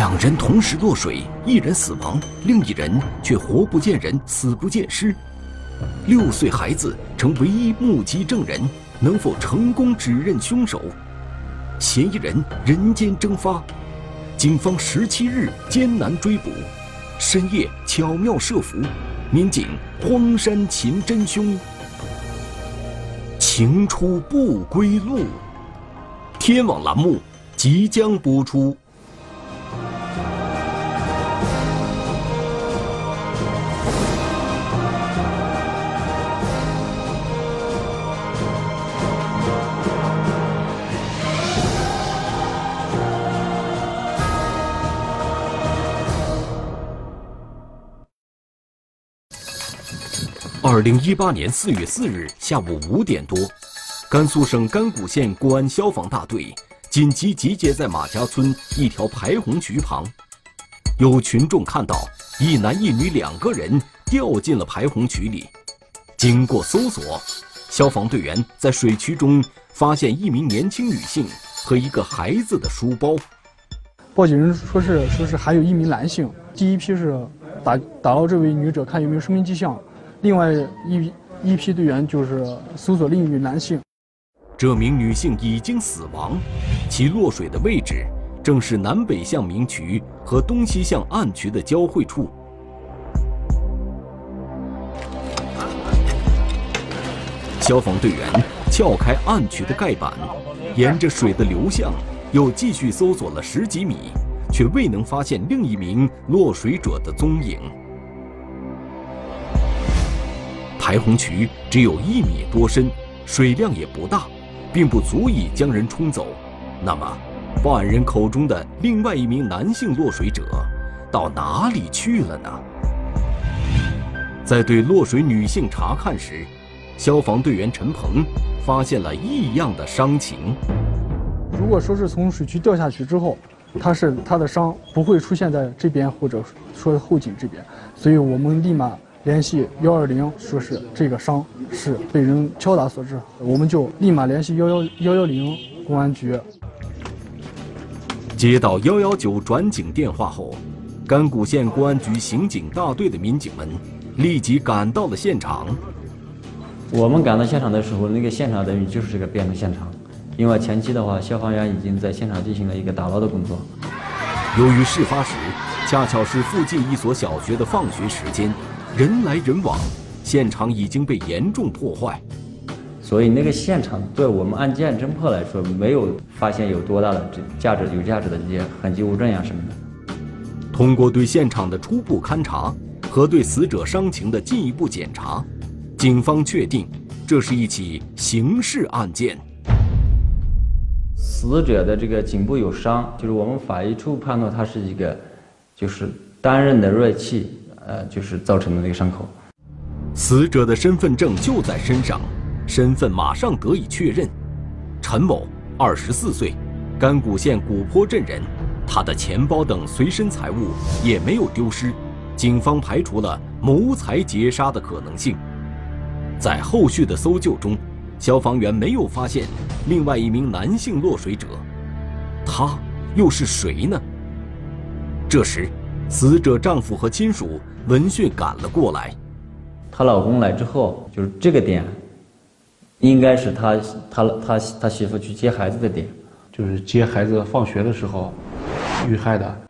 两人同时落水，一人死亡，另一人却活不见人，死不见尸。六岁孩子成唯一目击证人，能否成功指认凶手？嫌疑人人间蒸发，警方十七日艰难追捕，深夜巧妙设伏，民警荒山擒真凶，情出不归路。天网栏目即将播出。二零一八年四月四日下午五点多，甘肃省甘谷县公安消防大队紧急集结在马家村一条排洪渠旁。有群众看到一男一女两个人掉进了排洪渠里。经过搜索，消防队员在水渠中发现一名年轻女性和一个孩子的书包。报警人说是说是还有一名男性。第一批是打打捞这位女者，看有没有生命迹象。另外一一批队员就是搜索另一名男性。这名女性已经死亡，其落水的位置正是南北向明渠和东西向暗渠的交汇处。消防队员撬开暗渠的盖板，沿着水的流向，又继续搜索了十几米，却未能发现另一名落水者的踪影。排洪渠只有一米多深，水量也不大，并不足以将人冲走。那么，报案人口中的另外一名男性落水者到哪里去了呢？在对落水女性查看时，消防队员陈鹏发现了异样的伤情。如果说是从水渠掉下去之后，他是他的伤不会出现在这边，或者说后颈这边，所以我们立马。联系幺二零，说是这个伤是被人敲打所致，我们就立马联系幺幺幺幺零公安局。接到幺幺九转警电话后，甘谷县公安局刑警大队的民警们立即赶到了现场。我们赶到现场的时候，那个现场等于就是这个变成现场，因为前期的话，消防员已经在现场进行了一个打捞的工作。由于事发时恰巧是附近一所小学的放学时间。人来人往，现场已经被严重破坏，所以那个现场对我们案件侦破来说，没有发现有多大的这价值、有价值的这些痕迹物证呀什么的。通过对现场的初步勘查和对死者伤情的进一步检查，警方确定这是一起刑事案件。死者的这个颈部有伤，就是我们法医初步判断，他是一个就是单刃的锐器。呃，就是造成的那个伤口。死者的身份证就在身上，身份马上得以确认。陈某，二十四岁，甘谷县古坡镇人。他的钱包等随身财物也没有丢失，警方排除了谋财劫杀的可能性。在后续的搜救中，消防员没有发现另外一名男性落水者，他又是谁呢？这时，死者丈夫和亲属。闻讯赶了过来，她老公来之后，就是这个点，应该是他他他他媳妇去接孩子的点，就是接孩子放学的时候遇害的。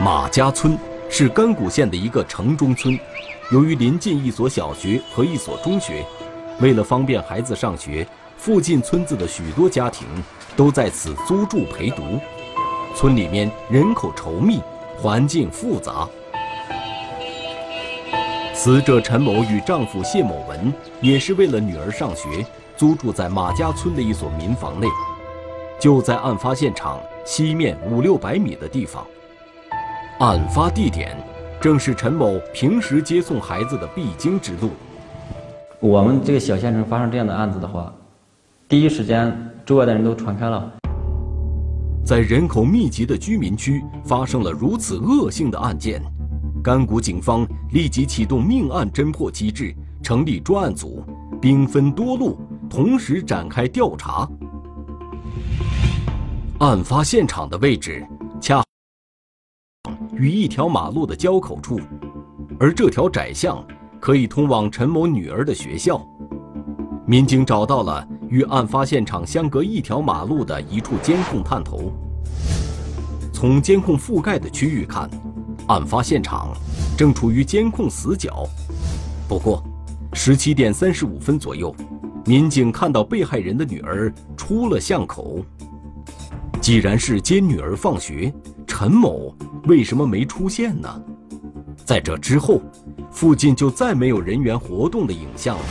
马家村是甘谷县的一个城中村，由于临近一所小学和一所中学，为了方便孩子上学，附近村子的许多家庭都在此租住陪读。村里面人口稠密，环境复杂。死者陈某与丈夫谢某文也是为了女儿上学，租住在马家村的一所民房内，就在案发现场西面五六百米的地方。案发地点正是陈某平时接送孩子的必经之路。我们这个小县城发生这样的案子的话，第一时间周围的人都传开了。在人口密集的居民区发生了如此恶性的案件。甘谷警方立即启动命案侦破机制，成立专案组，兵分多路，同时展开调查。案发现场的位置恰。与一条马路的交口处，而这条窄巷可以通往陈某女儿的学校。民警找到了与案发现场相隔一条马路的一处监控探头。从监控覆盖的区域看，案发现场正处于监控死角。不过，十七点三十五分左右，民警看到被害人的女儿出了巷口。既然是接女儿放学，陈某为什么没出现呢？在这之后，附近就再没有人员活动的影像了。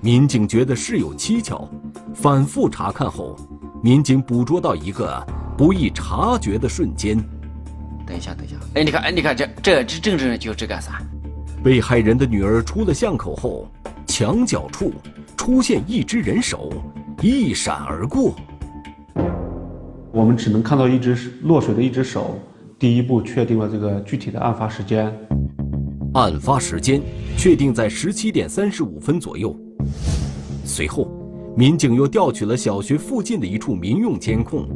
民警觉得事有蹊跷，反复查看后，民警捕捉到一个不易察觉的瞬间。等一下，等一下，哎，你看，哎，你看，这这这正正就这个啥？被害人的女儿出了巷口后，墙角处出现一只人手，一闪而过。我们只能看到一只落水的一只手，第一步确定了这个具体的案发时间。案发时间确定在十七点三十五分左右。随后，民警又调取了小学附近的一处民用监控。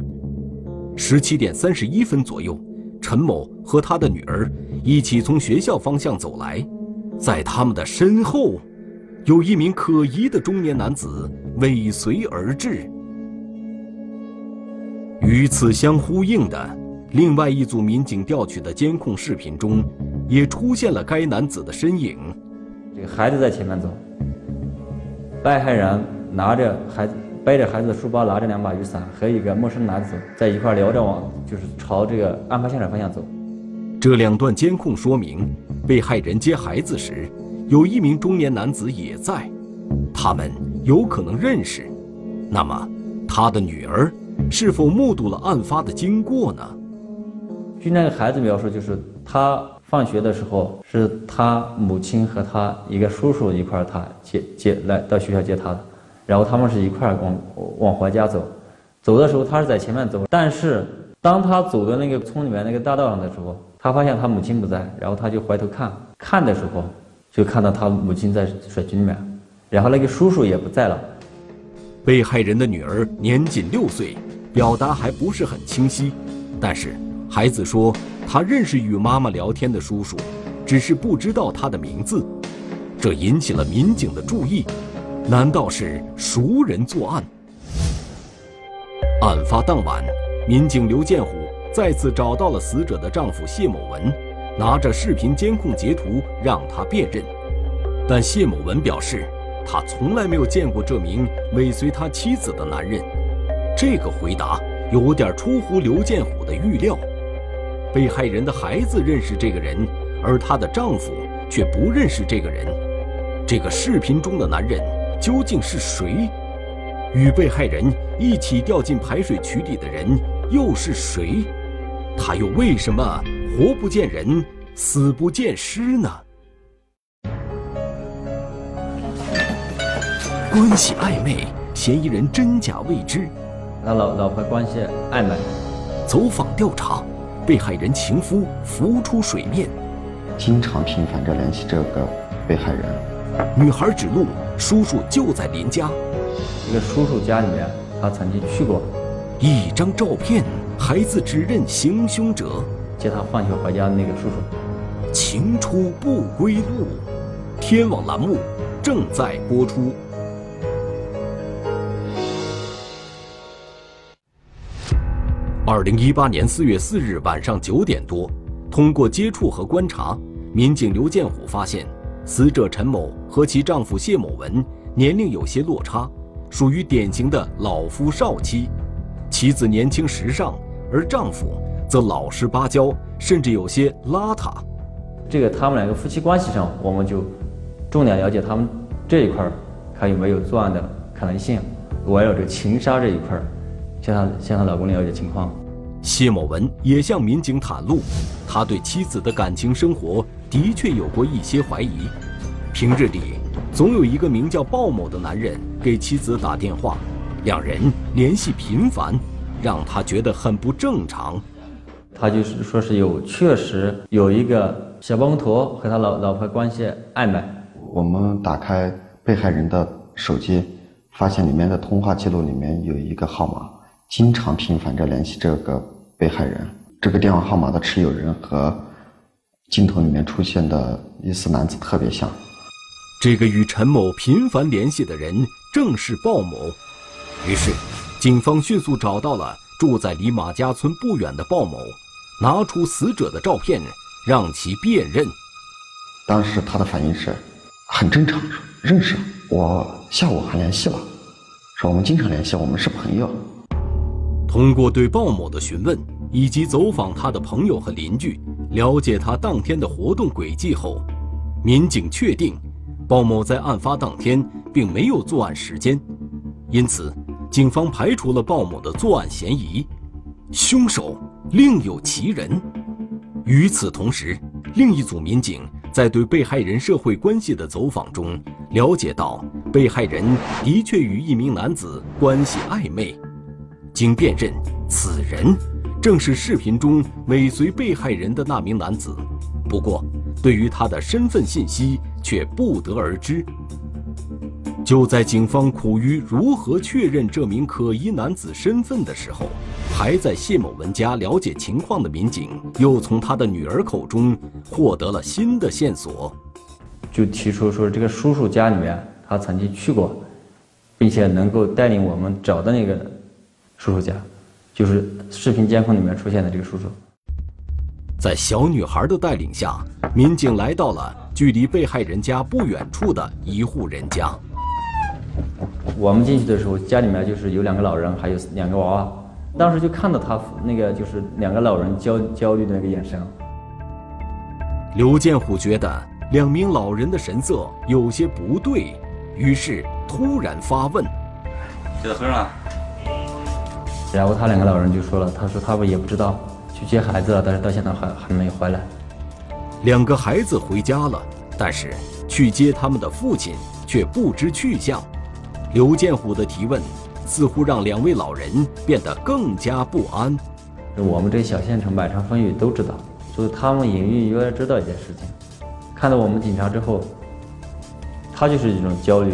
十七点三十一分左右，陈某和他的女儿一起从学校方向走来，在他们的身后，有一名可疑的中年男子尾随而至。与此相呼应的，另外一组民警调取的监控视频中，也出现了该男子的身影。这个孩子在前面走。被害人拿着孩子背着孩子的书包，拿着两把雨伞，和一个陌生男子在一块聊着，往就是朝这个案发现场方向走。这两段监控说明，被害人接孩子时，有一名中年男子也在，他们有可能认识。那么，他的女儿是否目睹了案发的经过呢？据那个孩子描述，就是他。放学的时候，是他母亲和他一个叔叔一块儿，他接接来到学校接他的，然后他们是一块儿往往回家走。走的时候，他是在前面走，但是当他走到那个村里面那个大道上的时候，他发现他母亲不在，然后他就回头看，看的时候就看到他母亲在水渠里面，然后那个叔叔也不在了。被害人的女儿年仅六岁，表达还不是很清晰，但是孩子说。他认识与妈妈聊天的叔叔，只是不知道他的名字，这引起了民警的注意。难道是熟人作案？案发当晚，民警刘建虎再次找到了死者的丈夫谢某文，拿着视频监控截图让他辨认。但谢某文表示，他从来没有见过这名尾随他妻子的男人。这个回答有点出乎刘建虎的预料。被害人的孩子认识这个人，而她的丈夫却不认识这个人。这个视频中的男人究竟是谁？与被害人一起掉进排水渠里的人又是谁？他又为什么活不见人，死不见尸呢？关系暧昧，嫌疑人真假未知。那老老婆关系暧昧，走访调查。被害人情夫浮出水面，经常频繁着联系这个被害人。女孩指路，叔叔就在林家。一个叔叔家里面，他曾经去过。一张照片，孩子指认行凶者，接他放学回家的那个叔叔。情出不归路，天网栏目正在播出。二零一八年四月四日晚上九点多，通过接触和观察，民警刘建虎发现，死者陈某和其丈夫谢某文年龄有些落差，属于典型的老夫少妻。妻子年轻时尚，而丈夫则老实巴交，甚至有些邋遢。这个他们两个夫妻关系上，我们就重点了解他们这一块儿，看有没有作案的可能性。围绕这个情杀这一块儿。向她向她老公了解情况，谢某文也向民警袒露，他对妻子的感情生活的确有过一些怀疑。平日里，总有一个名叫鲍某的男人给妻子打电话，两人联系频繁，让他觉得很不正常。他就是说是有确实有一个小包工头和他老老婆关系暧昧。我们打开被害人的手机，发现里面的通话记录里面有一个号码。经常频繁着联系这个被害人，这个电话号码的持有人和镜头里面出现的疑似男子特别像。这个与陈某频繁联系的人正是鲍某，于是，警方迅速找到了住在离马家村不远的鲍某，拿出死者的照片，让其辨认。当时他的反应是，很正常，认识，我下午还联系了，说我们经常联系，我们是朋友。通过对鲍某的询问，以及走访他的朋友和邻居，了解他当天的活动轨迹后，民警确定，鲍某在案发当天并没有作案时间，因此，警方排除了鲍某的作案嫌疑，凶手另有其人。与此同时，另一组民警在对被害人社会关系的走访中，了解到被害人的确与一名男子关系暧昧。经辨认，此人正是视频中尾随被害人的那名男子。不过，对于他的身份信息却不得而知。就在警方苦于如何确认这名可疑男子身份的时候，还在谢某文家了解情况的民警又从他的女儿口中获得了新的线索，就提出说这个叔叔家里面他曾经去过，并且能够带领我们找到那个。叔叔家，就是视频监控里面出现的这个叔叔。在小女孩的带领下，民警来到了距离被害人家不远处的一户人家。我们进去的时候，家里面就是有两个老人，还有两个娃娃。当时就看到他那个就是两个老人焦焦虑的那个眼神。刘建虎觉得两名老人的神色有些不对，于是突然发问：“就在河上。”然后他两个老人就说了：“他说他们也不知道去接孩子了，但是到现在还还没回来。两个孩子回家了，但是去接他们的父亲却不知去向。”刘建虎的提问似乎让两位老人变得更加不安。我们这小县城满城风雨都知道，就是他们隐隐约约知道一件事情。看到我们警察之后，他就是一种焦虑、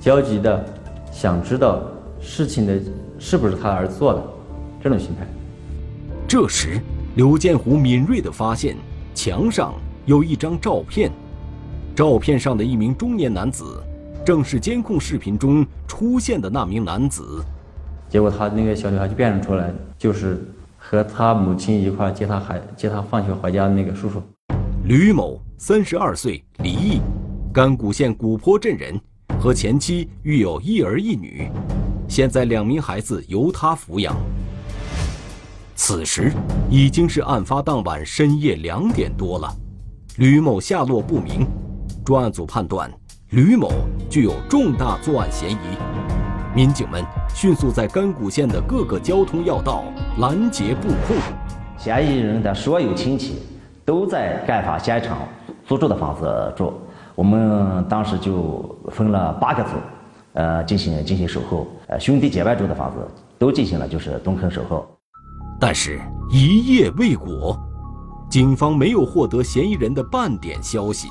焦急的想知道事情的。是不是他儿子做的？这种心态。这时，刘建虎敏锐地发现墙上有一张照片，照片上的一名中年男子，正是监控视频中出现的那名男子。结果，他那个小女孩就辨认出来，就是和他母亲一块接他孩接他放学回家的那个叔叔。吕某，三十二岁，离异，甘谷县古坡镇人，和前妻育有一儿一女。现在两名孩子由他抚养。此时已经是案发当晚深夜两点多了，吕某下落不明，专案组判断吕某具有重大作案嫌疑。民警们迅速在甘谷县的各个交通要道拦截布控。嫌疑人的所有亲戚都在案发现场租住的房子住，我们当时就分了八个组。呃，进行进行守候，呃，兄弟姐妹住的房子都进行了就是蹲坑守候，但是一夜未果，警方没有获得嫌疑人的半点消息。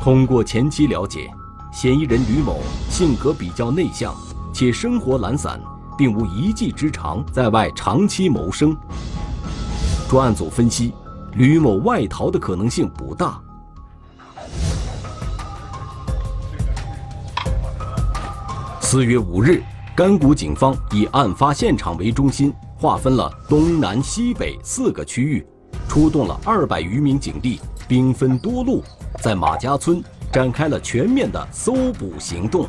通过前期了解，嫌疑人吕某性格比较内向，且生活懒散，并无一技之长，在外长期谋生。专案组分析，吕某外逃的可能性不大。四月五日，甘谷警方以案发现场为中心，划分了东南西北四个区域，出动了二百余名警力，兵分多路，在马家村展开了全面的搜捕行动。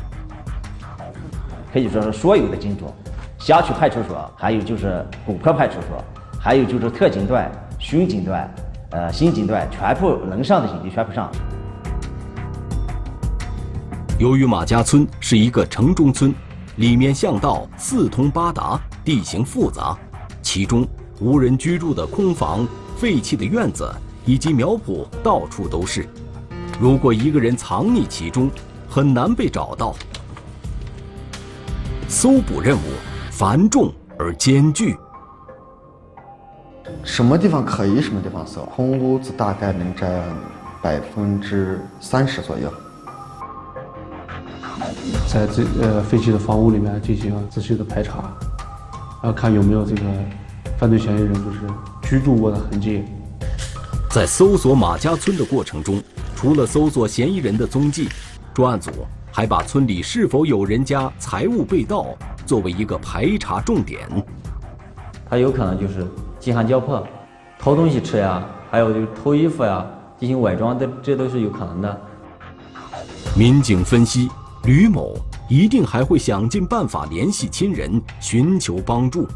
可以说是所有的警种，辖区派出所，还有就是古坡派出所，还有就是特警队、巡警队、呃刑警队，全部能上的警力全部上。由于马家村是一个城中村，里面巷道四通八达，地形复杂，其中无人居住的空房、废弃的院子以及苗圃到处都是。如果一个人藏匿其中，很难被找到。搜捕任务繁重而艰巨。什么地方可疑，什么地方搜。空屋子大概能占百分之三十左右。在这呃废弃的房屋里面进行仔细的排查，然后看有没有这个犯罪嫌疑人就是居住过的痕迹。在搜索马家村的过程中，除了搜索嫌疑人的踪迹，专案组还把村里是否有人家财物被盗作为一个排查重点。他有可能就是饥寒交迫，偷东西吃呀，还有就是偷衣服呀，进行伪装，这这都是有可能的。民警分析，吕某一定还会想尽办法联系亲人，寻求帮助。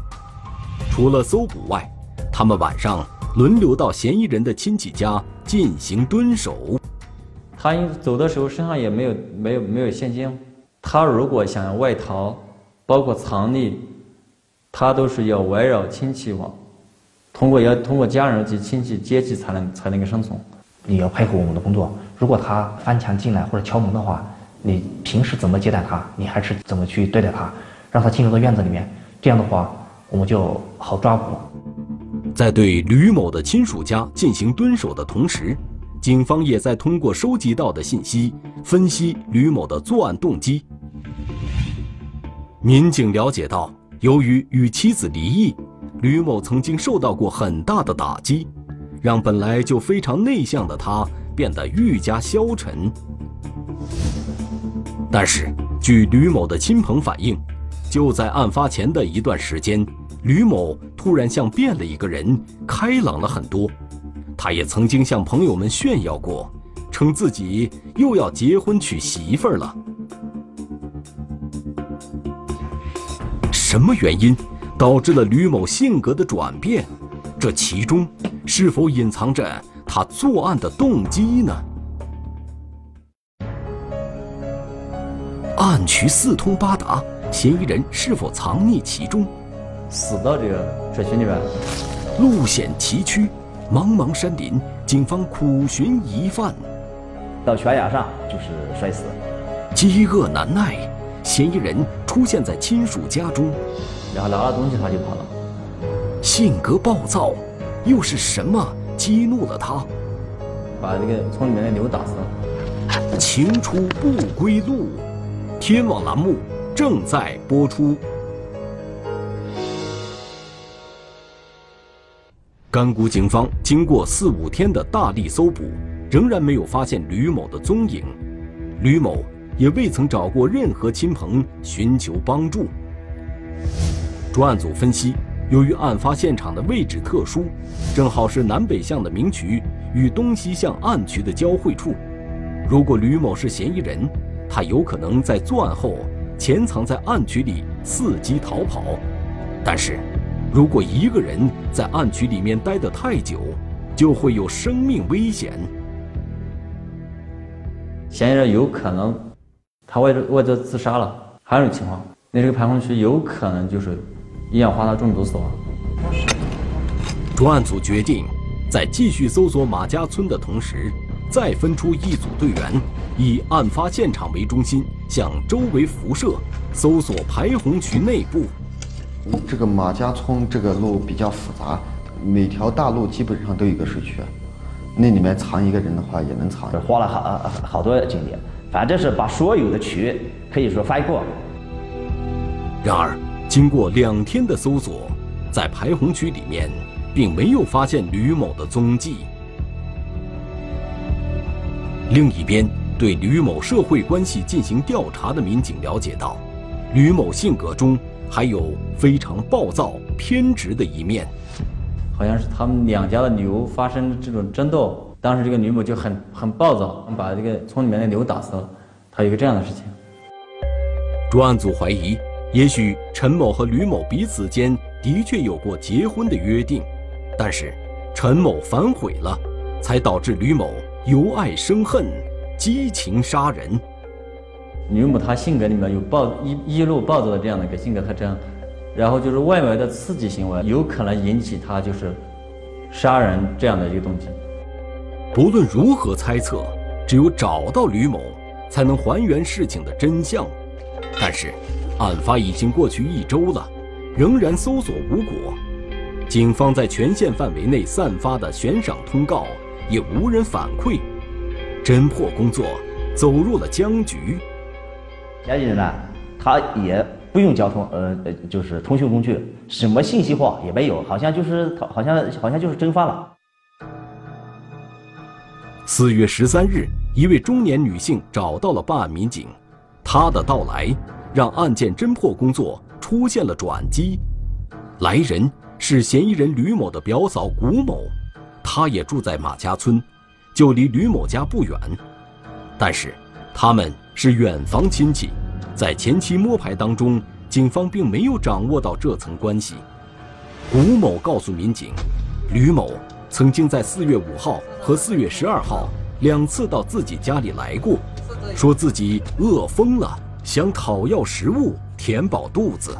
除了搜捕外，他们晚上轮流到嫌疑人的亲戚家进行蹲守。他走的时候身上也没有没有没有现金，他如果想要外逃，包括藏匿，他都是要围绕亲戚网，通过要通过家人及亲戚接济才能才能够生存。你要配合我们的工作。如果他翻墙进来或者敲门的话，你平时怎么接待他，你还是怎么去对待他，让他进入到院子里面，这样的话我们就好抓捕。在对吕某的亲属家进行蹲守的同时，警方也在通过收集到的信息分析吕某的作案动机。民警了解到，由于与妻子离异，吕某曾经受到过很大的打击，让本来就非常内向的他变得愈加消沉。但是，据吕某的亲朋反映，就在案发前的一段时间，吕某突然像变了一个人，开朗了很多。他也曾经向朋友们炫耀过，称自己又要结婚娶媳妇儿了。什么原因导致了吕某性格的转变？这其中是否隐藏着他作案的动机呢？案渠四通八达，嫌疑人是否藏匿其中？死到这个社区里面，路险崎岖，茫茫山林，警方苦寻疑犯。到悬崖上就是摔死。饥饿难耐，嫌疑人出现在亲属家中，然后拿了东西他就跑了。性格暴躁，又是什么激怒了他？把那个村里面的牛打死了。情出不归路，天网栏目正在播出。甘谷警方经过四五天的大力搜捕，仍然没有发现吕某的踪影。吕某也未曾找过任何亲朋寻求帮助。专案组分析，由于案发现场的位置特殊，正好是南北向的明渠与东西向暗渠的交汇处。如果吕某是嫌疑人，他有可能在作案后潜藏在暗渠里伺机逃跑。但是，如果一个人在暗渠里面待得太久，就会有生命危险。嫌疑人有可能他为了为了自杀了，还有一种情况，那这个排洪区有可能就是一氧化碳中毒死亡。专案组决定，在继续搜索马家村的同时，再分出一组队员，以案发现场为中心，向周围辐射，搜索排洪渠内部。这个马家村这个路比较复杂，每条大路基本上都有一个水渠，那里面藏一个人的话也能藏。花了好好多精力，反正是把所有的渠可以说翻过。然而，经过两天的搜索，在排洪渠里面，并没有发现吕某的踪迹。另一边，对吕某社会关系进行调查的民警了解到，吕某性格中还有非常暴躁、偏执的一面。好像是他们两家的牛发生这种争斗，当时这个吕某就很很暴躁，把这个村里面的牛打死了。他有个这样的事情。专案组怀疑，也许陈某和吕某彼此间的确有过结婚的约定，但是陈某反悔了，才导致吕某由爱生恨，激情杀人。吕某他性格里面有暴一一路暴躁的这样的一个性格特征，然后就是外围的刺激行为有可能引起他就是杀人这样的一个动机。不论如何猜测，只有找到吕某，才能还原事情的真相。但是，案发已经过去一周了，仍然搜索无果。警方在全县范围内散发的悬赏通告也无人反馈，侦破工作走入了僵局。嫌疑人呢，他也不用交通，呃呃，就是通讯工具，什么信息化也没有，好像就是好像好像就是蒸发了。四月十三日，一位中年女性找到了办案民警，她的到来让案件侦破工作出现了转机。来人是嫌疑人吕某的表嫂谷某，她也住在马家村，就离吕某家不远。但是，他们是远房亲戚，在前期摸排当中，警方并没有掌握到这层关系。古某告诉民警，吕某。曾经在四月五号和四月十二号两次到自己家里来过，说自己饿疯了，想讨要食物填饱肚子。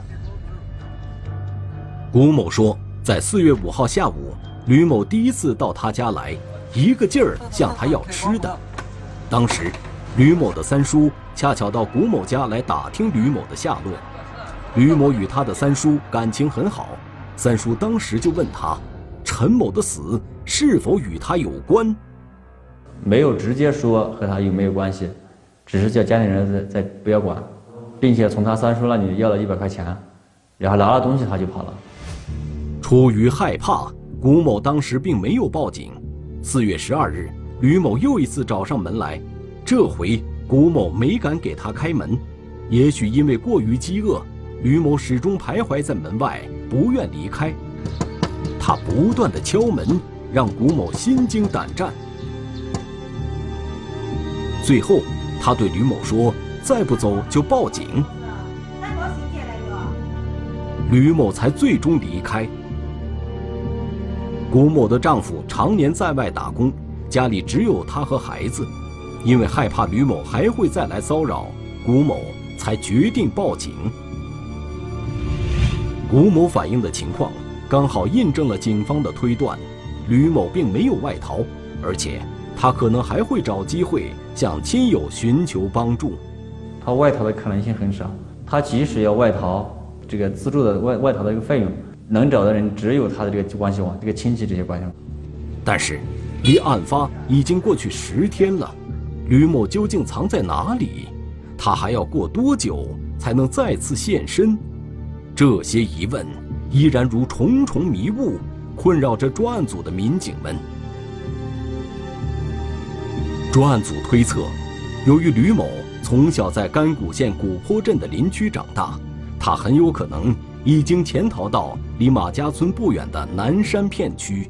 古某说，在四月五号下午，吕某第一次到他家来，一个劲儿向他要吃的。当时，吕某的三叔恰巧到古某家来打听吕某的下落，吕某与他的三叔感情很好，三叔当时就问他。陈某的死是否与他有关？没有直接说和他有没有关系，只是叫家里人在在不要管，并且从他三叔那里要了一百块钱，然后拿了东西他就跑了。出于害怕，古某当时并没有报警。四月十二日，吕某又一次找上门来，这回古某没敢给他开门，也许因为过于饥饿，吕某始终徘徊在门外，不愿离开。他不断的敲门，让古某心惊胆战。最后，他对吕某说：“再不走就报警。”吕某才最终离开。古某的丈夫常年在外打工，家里只有他和孩子，因为害怕吕某还会再来骚扰，古某才决定报警。古某反映的情况。刚好印证了警方的推断，吕某并没有外逃，而且他可能还会找机会向亲友寻求帮助。他外逃的可能性很少，他即使要外逃，这个资助的外外逃的一个费用，能找的人只有他的这个关系网、这个亲戚这些关系网。但是，离案发已经过去十天了，吕某究竟藏在哪里？他还要过多久才能再次现身？这些疑问。依然如重重迷雾，困扰着专案组的民警们。专案组推测，由于吕某从小在甘谷县古坡镇的林区长大，他很有可能已经潜逃到离马家村不远的南山片区。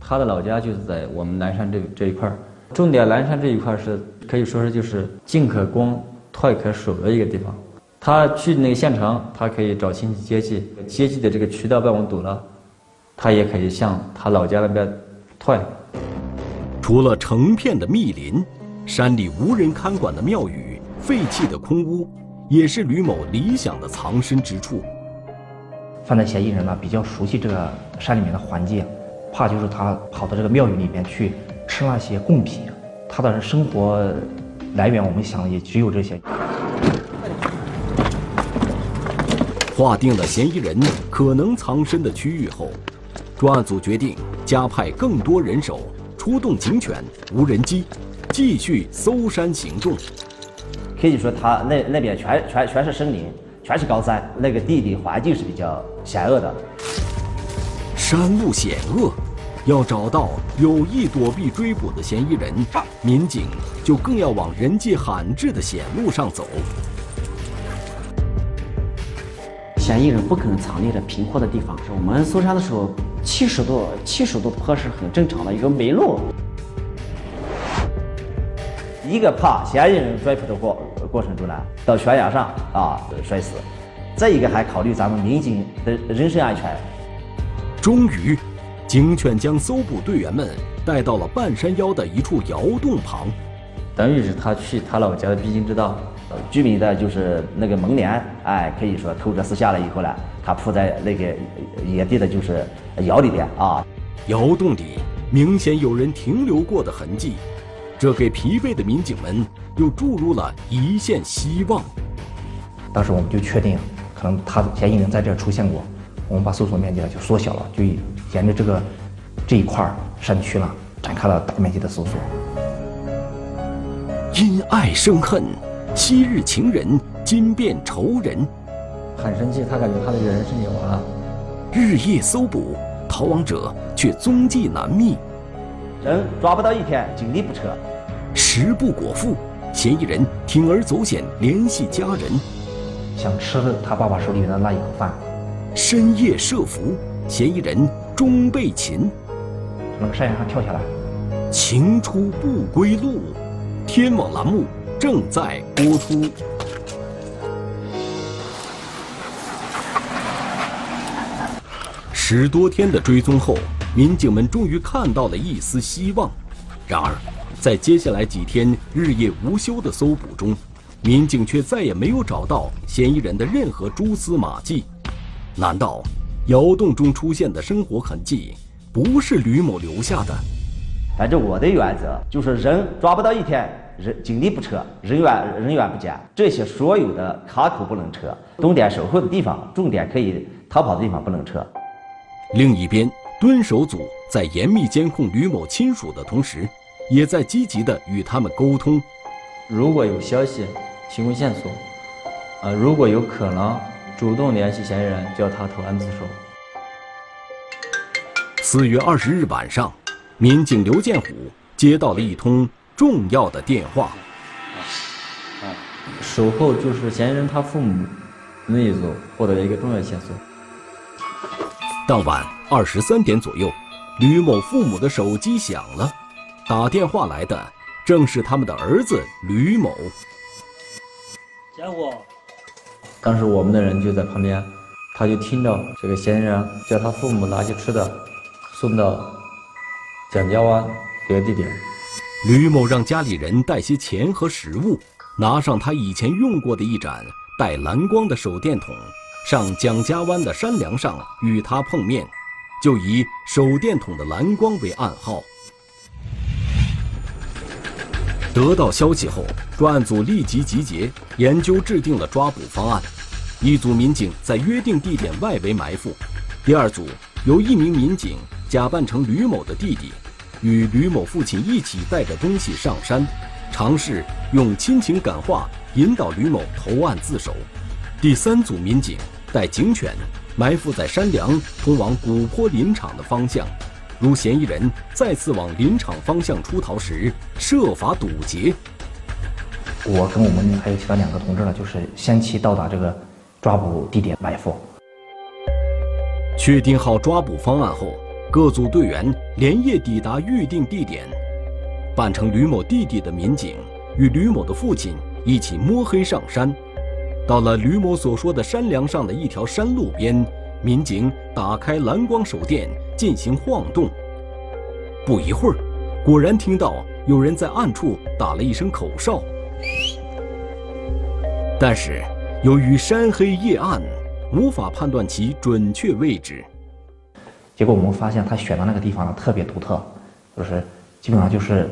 他的老家就是在我们南山这这一块儿，重点南山这一块是可以说是就是进可攻，退可守的一个地方。他去那个县城，他可以找亲戚接济，接济的这个渠道被我们堵了，他也可以向他老家那边退。除了成片的密林，山里无人看管的庙宇、废弃的空屋，也是吕某理想的藏身之处。犯罪嫌疑人呢，比较熟悉这个山里面的环境，怕就是他跑到这个庙宇里面去吃那些贡品，他的生活来源，我们想也只有这些。划定了嫌疑人可能藏身的区域后，专案组决定加派更多人手，出动警犬、无人机，继续搜山行动。可以说，他那那边全全全是森林，全是高山，那个地理环境是比较险恶的。山路险恶，要找到有意躲避追捕的嫌疑人，民警就更要往人迹罕至的险路上走。嫌疑人不可能藏匿在平阔的地方。是我们搜山的时候，七十度、七十度坡是很正常的一个没路。一个怕嫌疑人追捕的过过程中呢，到悬崖上啊摔死；再一个还考虑咱们民警的人身安全。终于，警犬将搜捕队员们带到了半山腰的一处窑洞旁，等于是他去他老家的必经之道。居民的就是那个门帘，哎，可以说偷着撕下来以后呢，他铺在那个野地的，就是窑里边啊。窑洞里明显有人停留过的痕迹，这给疲惫的民警们又注入了一线希望。当时我们就确定，可能他嫌疑人在这儿出现过，我们把搜索面积呢就缩小了，就沿着这个这一块山区呢展开了大面积的搜索。因爱生恨。昔日情人今变仇人，很生气，他感觉他的人生也完了。日夜搜捕，逃亡者却踪迹难觅，人抓不到一天，精力不撤。食不果腹，嫌疑人铤而走险联系家人，想吃他爸爸手里面的那一口饭。深夜设伏，嫌疑人终被擒，从山崖上跳下来。情出不归路，天网栏目正在播出。十多天的追踪后，民警们终于看到了一丝希望。然而，在接下来几天日夜无休的搜捕中，民警却再也没有找到嫌疑人的任何蛛丝马迹。难道窑洞中出现的生活痕迹不是吕某留下的？反正我的原则就是人抓不到一天，人警力不撤，人员人员不减，这些所有的卡口不能撤，重点守候的地方，重点可以逃跑的地方不能撤。另一边，蹲守组在严密监控吕某亲属的同时，也在积极的与他们沟通。如果有消息，提供线索，啊，如果有可能，主动联系嫌疑人，叫他投案自首。四月二十日晚上，民警刘建虎接到了一通重要的电话。守候就是嫌疑人他父母那一组获得了一个重要线索。当晚二十三点左右，吕某父母的手机响了，打电话来的正是他们的儿子吕某。家伙，当时我们的人就在旁边，他就听到这个嫌疑人叫他父母拿些吃的送到蒋家湾这个地点。吕某让家里人带些钱和食物，拿上他以前用过的一盏带蓝光的手电筒。上蒋家湾的山梁上与他碰面，就以手电筒的蓝光为暗号。得到消息后，专案组立即集结研究，制定了抓捕方案。一组民警在约定地点外围埋伏，第二组由一名民警假扮成吕某的弟弟，与吕某父亲一起带着东西上山，尝试用亲情感化引导吕某投案自首。第三组民警带警犬埋伏在山梁通往古坡林场的方向，如嫌疑人再次往林场方向出逃时，设法堵截。我跟我们还有其他两个同志呢，就是先期到达这个抓捕地点埋伏。确定好抓捕方案后，各组队员连夜抵达预定地点，扮成吕某弟弟的民警与吕某的父亲一起摸黑上山。到了吕某所说的山梁上的一条山路边，民警打开蓝光手电进行晃动。不一会儿，果然听到有人在暗处打了一声口哨。但是，由于山黑夜暗，无法判断其准确位置。结果我们发现他选的那个地方呢特别独特，就是基本上就是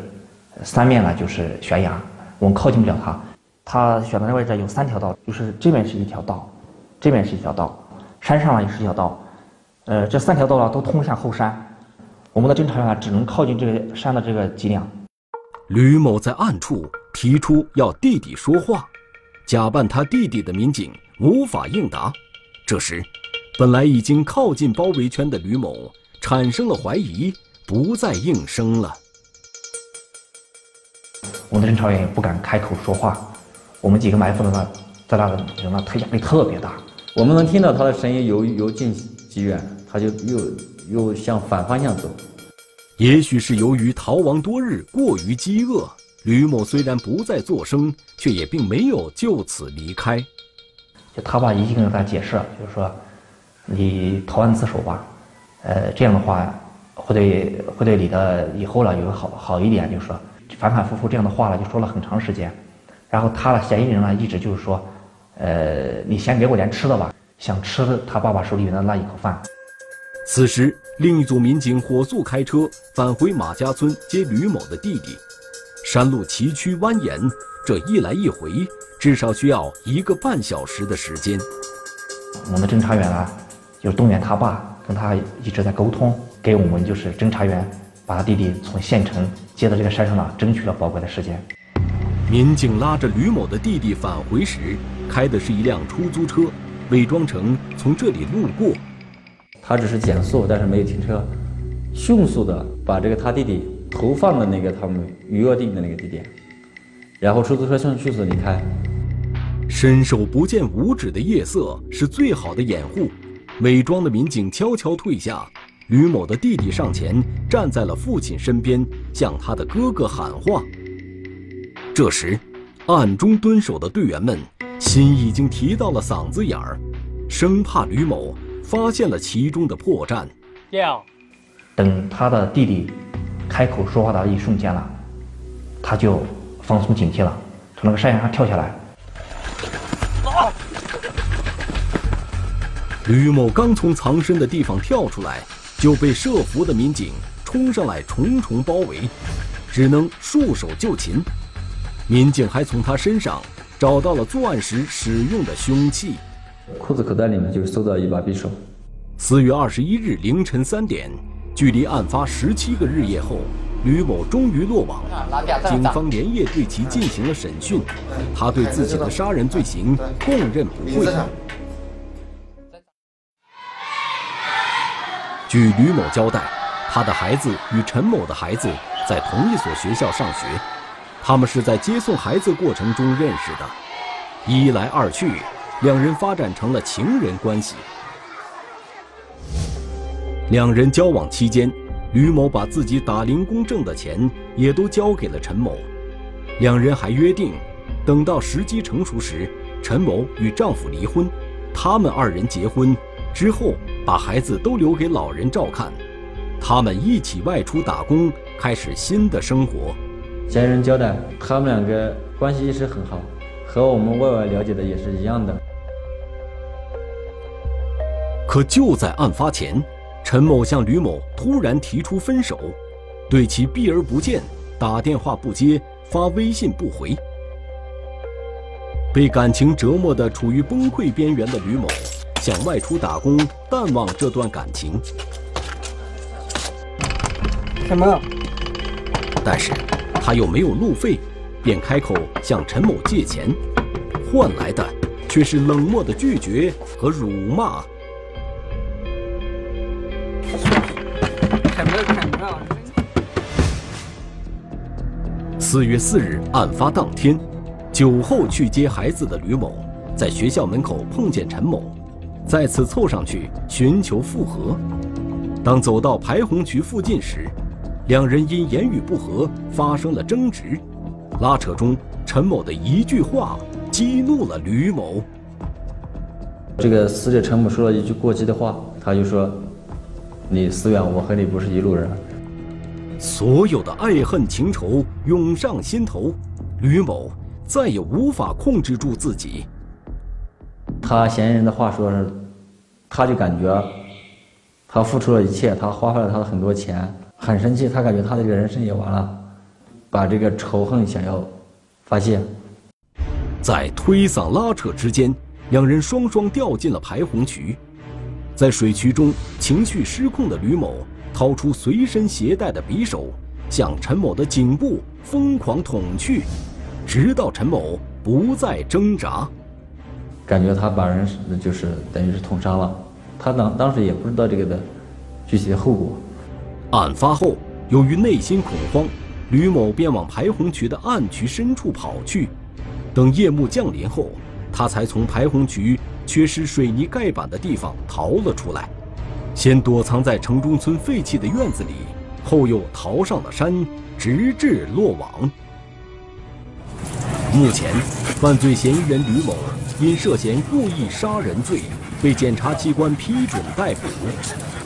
三面呢就是悬崖，我们靠近不了他。他选的那位置有三条道，就是这边是一条道，这边是一条道，山上呢也是一条道，呃，这三条道呢都通向后山，我们的侦查员只能靠近这个山的这个脊梁。吕某在暗处提出要弟弟说话，假扮他弟弟的民警无法应答。这时，本来已经靠近包围圈的吕某产生了怀疑，不再应声了。我们的侦查员也不敢开口说话。我们几个埋伏的那，在那个人呢，他压力特别大。我们能听到他的声音由由近及远，他就又又向反方向走。也许是由于逃亡多日，过于饥饿，吕某虽然不再作声，却也并没有就此离开。就他爸一个人在解释，就是说，你投案自首吧，呃，这样的话会对会对你的以后呢有好好一点，就是说反反复复这样的话呢，就说了很长时间。然后他的嫌疑人呢，一直就是说，呃，你先给我点吃的吧，想吃他爸爸手里的那一口饭。此时，另一组民警火速开车返回马家村接吕某的弟弟。山路崎岖蜿蜒，这一来一回，至少需要一个半小时的时间。我们的侦查员啊，就动员他爸，跟他一直在沟通，给我们就是侦查员把他弟弟从县城接到这个山上了，争取了宝贵的时间。民警拉着吕某的弟弟返回时，开的是一辆出租车，伪装成从这里路过。他只是减速，但是没有停车，迅速的把这个他弟弟投放的那个他们约定的那个地点，然后出租车迅迅速离开。伸手不见五指的夜色是最好的掩护，伪装的民警悄悄退下，吕某的弟弟上前站在了父亲身边，向他的哥哥喊话。这时，暗中蹲守的队员们心已经提到了嗓子眼儿，生怕吕某发现了其中的破绽。掉。等他的弟弟开口说话的一瞬间了，他就放松警惕了，从那个山崖上跳下来。吕某刚从藏身的地方跳出来，就被设伏的民警冲上来重重包围，只能束手就擒。民警还从他身上找到了作案时使用的凶器，裤子口袋里面就搜到一把匕首。四月二十一日凌晨三点，距离案发十七个日夜后，吕某终于落网。警方连夜对其进行了审讯，他对自己的杀人罪行供认不讳。据吕某交代，他的孩子与陈某的孩子在同一所学校上学，他们是在接送孩子过程中认识的，一来二去，两人发展成了情人关系。两人交往期间，吕某把自己打零工挣的钱也都交给了陈某，两人还约定，等到时机成熟时，陈某与丈夫离婚，他们二人结婚。之后，把孩子都留给老人照看，他们一起外出打工，开始新的生活。嫌疑人交代，他们两个关系一直很好，和我们外外了解的也是一样的。可就在案发前，陈某向吕某突然提出分手，对其避而不见，打电话不接，发微信不回。被感情折磨的处于崩溃边缘的吕某。想外出打工，淡忘这段感情。什么？但是他又没有路费，便开口向陈某借钱，换来的却是冷漠的拒绝和辱骂。四月四日，案发当天，酒后去接孩子的吕某，在学校门口碰见陈某。再次凑上去寻求复合，当走到排洪渠附近时，两人因言语不合发生了争执。拉扯中，陈某的一句话激怒了吕某。这个死者陈某说了一句过激的话，他就说：“你思远，我和你不是一路人。”所有的爱恨情仇涌上心头，吕某再也无法控制住自己。他嫌疑人的话说是，他就感觉，他付出了一切，他花费了他的很多钱，很生气，他感觉他的这个人生也完了，把这个仇恨想要发泄。在推搡拉扯之间，两人双双掉进了排洪渠，在水渠中情绪失控的吕某掏出随身携带的匕首，向陈某的颈部疯狂捅去，直到陈某不再挣扎。感觉他把人就是等于是捅伤了，他当当时也不知道这个的具体的后果。案发后，由于内心恐慌，吕某便往排洪渠的暗渠深处跑去。等夜幕降临后，他才从排洪渠缺失水泥盖板的地方逃了出来，先躲藏在城中村废弃的院子里，后又逃上了山，直至落网。目前，犯罪嫌疑人吕某。因涉嫌故意杀人罪，被检察机关批准逮捕。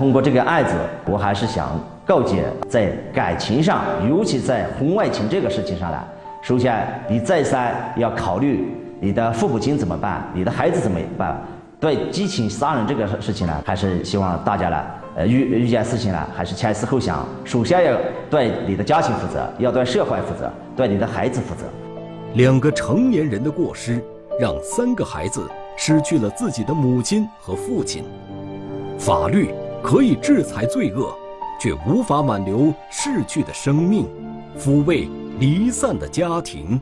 通过这个案子，我还是想告诫，在感情上，尤其在婚外情这个事情上呢，首先你再三要考虑你的父母亲怎么办，你的孩子怎么办。对激情杀人这个事情呢，还是希望大家呢，呃遇遇见事情呢，还是前思后想，首先要对你的家庭负责，要对社会负责，对你的孩子负责。两个成年人的过失，让三个孩子失去了自己的母亲和父亲。法律可以制裁罪恶，却无法挽留逝去的生命，抚慰离散的家庭。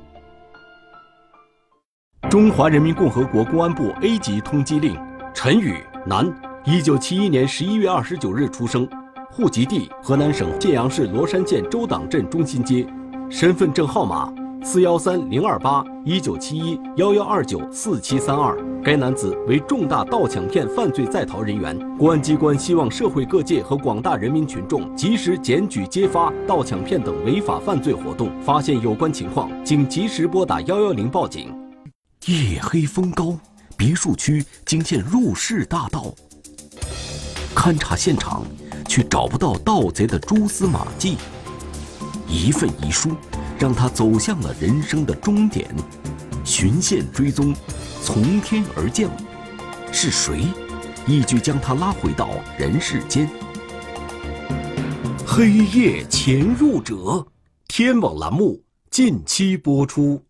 中华人民共和国公安部 A 级通缉令：陈宇，男，一九七一年十一月二十九日出生，户籍地河南省信阳市罗山县周党镇中心街，身份证号码四幺三零二八一九七一幺幺二九四七三二。该男子为重大盗抢骗犯罪在逃人员，公安机关希望社会各界和广大人民群众及时检举揭发盗抢骗等违法犯罪活动，发现有关情况，请及时拨打幺幺零报警。夜黑风高，别墅区惊现入室大盗。勘察现场，却找不到盗贼的蛛丝马迹。一份遗书，让他走向了人生的终点。寻线追踪，从天而降，是谁一举将他拉回到人世间？黑夜潜入者，天网栏目近期播出。